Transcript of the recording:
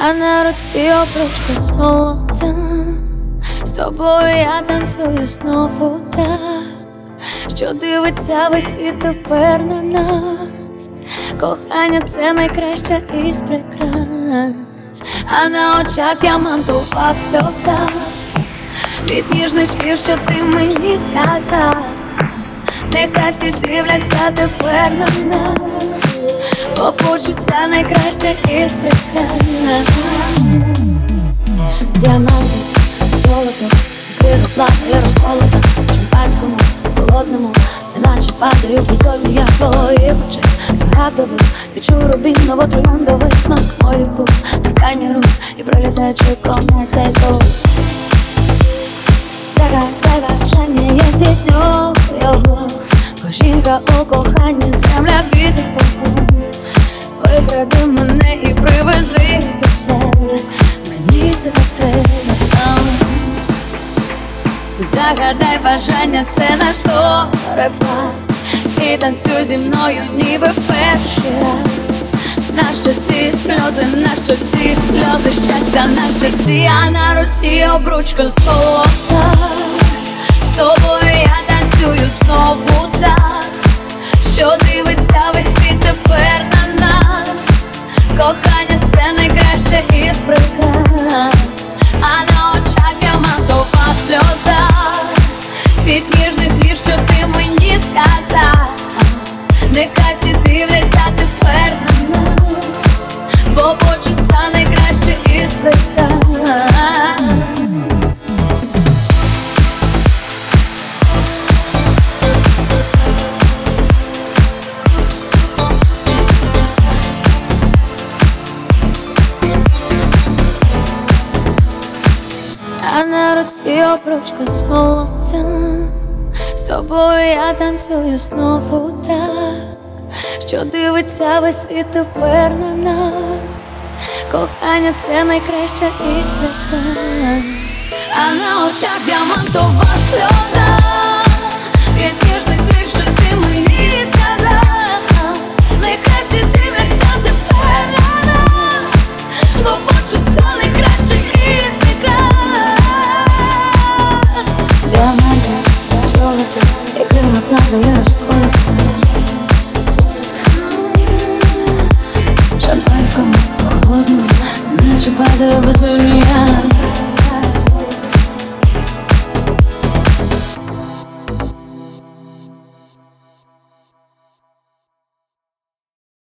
А на руці обручка золота. З тобою я танцюю знову так. Що дивиться весь світ тепер на нас. Кохання це найкраще із прикрас. А на очах діамантова сльоза. Від ніжних слів, що ти мені сказав. Нехай всі дивляться тепер на нас Бо почуття найкраще із прикрас Діаманти, золото, крига плаває розколота Шампанському, холодному, неначе падаю безодню я твоїх очей Смарагдових, відчу рубіново трояндовий смак моїх губ. Торкання рук і пролітаючи комнat цей звук. Загадай бажання, я здійсню його. Жінка у коханні, земля вогонь Викради мене і привези. До себе Мені це так треба. Загадай бажання, це наш зорепад І танцюй зі мною, ніби в перший раз. Нащо ці сльози, нащо ці сльози, щастя, нащо ці, а на руці обручка золота. З тобою я танцюю знову так. Що дивиться весь світ тепер на нас Кохання це найкраще із приказ А на очах діамантова сльоза Від ніжних слів, що ти мені сказав. Нехай всі дивляться тепер на нас Бо почуття найкраще А на руці обручка золота. З тобою я танцюю знову так Що дивиться весь світ тепер на нас. Кохання це найкраще із А на очах діамантова сльоза Шампанському, холодному, наче падає безум'я